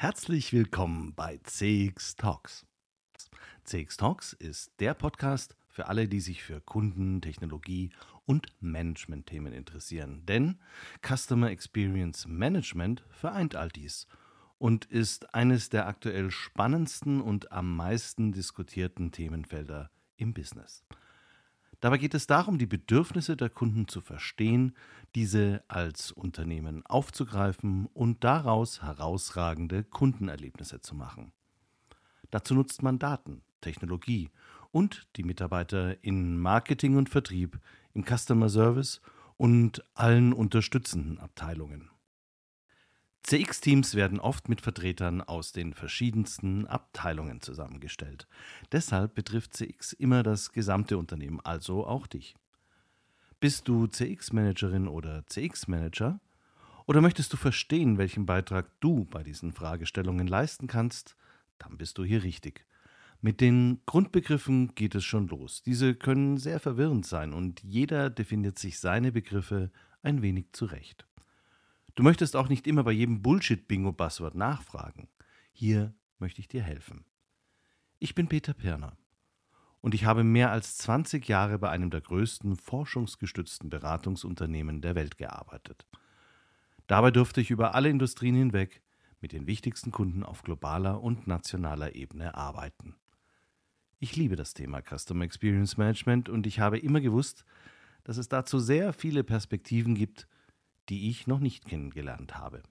Herzlich willkommen bei CX Talks. CX Talks ist der Podcast für alle, die sich für Kunden, Technologie und Management-Themen interessieren. Denn Customer Experience Management vereint all dies und ist eines der aktuell spannendsten und am meisten diskutierten Themenfelder im Business. Dabei geht es darum, die Bedürfnisse der Kunden zu verstehen, diese als Unternehmen aufzugreifen und daraus herausragende Kundenerlebnisse zu machen. Dazu nutzt man Daten, Technologie und die Mitarbeiter in Marketing und Vertrieb, im Customer Service und allen unterstützenden Abteilungen. CX-Teams werden oft mit Vertretern aus den verschiedensten Abteilungen zusammengestellt. Deshalb betrifft CX immer das gesamte Unternehmen, also auch dich. Bist du CX-Managerin oder CX-Manager? Oder möchtest du verstehen, welchen Beitrag du bei diesen Fragestellungen leisten kannst? Dann bist du hier richtig. Mit den Grundbegriffen geht es schon los. Diese können sehr verwirrend sein und jeder definiert sich seine Begriffe ein wenig zurecht. Du möchtest auch nicht immer bei jedem Bullshit-Bingo-Buzzword nachfragen. Hier möchte ich dir helfen. Ich bin Peter Pirner und ich habe mehr als 20 Jahre bei einem der größten forschungsgestützten Beratungsunternehmen der Welt gearbeitet. Dabei durfte ich über alle Industrien hinweg mit den wichtigsten Kunden auf globaler und nationaler Ebene arbeiten. Ich liebe das Thema Customer Experience Management und ich habe immer gewusst, dass es dazu sehr viele Perspektiven gibt die ich noch nicht kennengelernt habe.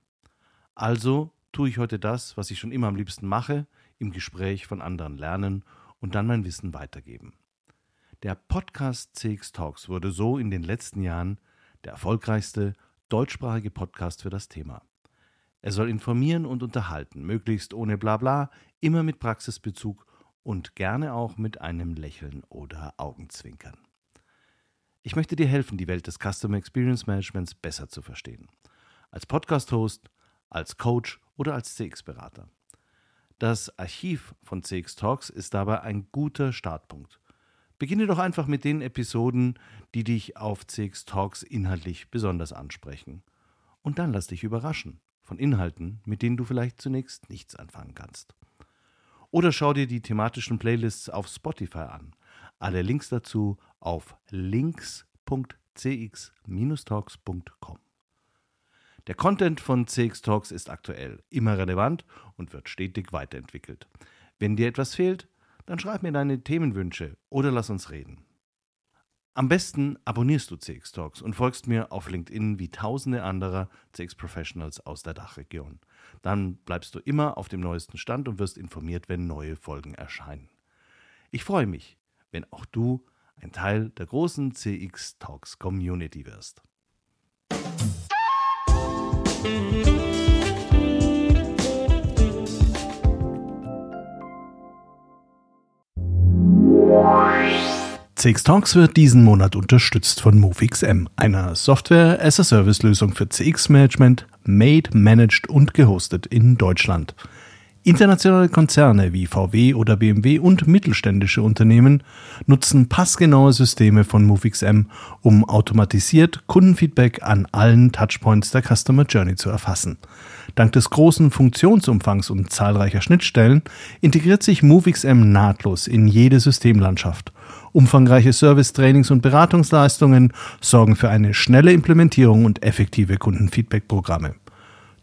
Also tue ich heute das, was ich schon immer am liebsten mache, im Gespräch von anderen lernen und dann mein Wissen weitergeben. Der Podcast CX Talks wurde so in den letzten Jahren der erfolgreichste deutschsprachige Podcast für das Thema. Er soll informieren und unterhalten, möglichst ohne Blabla, immer mit Praxisbezug und gerne auch mit einem Lächeln oder Augenzwinkern. Ich möchte dir helfen, die Welt des Customer Experience Managements besser zu verstehen. Als Podcast-Host, als Coach oder als CX-Berater. Das Archiv von CX Talks ist dabei ein guter Startpunkt. Beginne doch einfach mit den Episoden, die dich auf CX Talks inhaltlich besonders ansprechen. Und dann lass dich überraschen von Inhalten, mit denen du vielleicht zunächst nichts anfangen kannst. Oder schau dir die thematischen Playlists auf Spotify an. Alle Links dazu auf links.cx-talks.com. Der Content von CX Talks ist aktuell, immer relevant und wird stetig weiterentwickelt. Wenn dir etwas fehlt, dann schreib mir deine Themenwünsche oder lass uns reden. Am besten abonnierst du CX Talks und folgst mir auf LinkedIn wie tausende anderer CX Professionals aus der Dachregion. Dann bleibst du immer auf dem neuesten Stand und wirst informiert, wenn neue Folgen erscheinen. Ich freue mich, wenn auch du ein Teil der großen CX Talks Community wirst. CX Talks wird diesen Monat unterstützt von MoveXM, einer Software-as-a-Service-Lösung für CX-Management, made, managed und gehostet in Deutschland. Internationale Konzerne wie VW oder BMW und mittelständische Unternehmen nutzen passgenaue Systeme von MoveXM, um automatisiert Kundenfeedback an allen Touchpoints der Customer Journey zu erfassen. Dank des großen Funktionsumfangs und zahlreicher Schnittstellen integriert sich MoveXM nahtlos in jede Systemlandschaft. Umfangreiche Service-Trainings und Beratungsleistungen sorgen für eine schnelle Implementierung und effektive Kundenfeedback-Programme.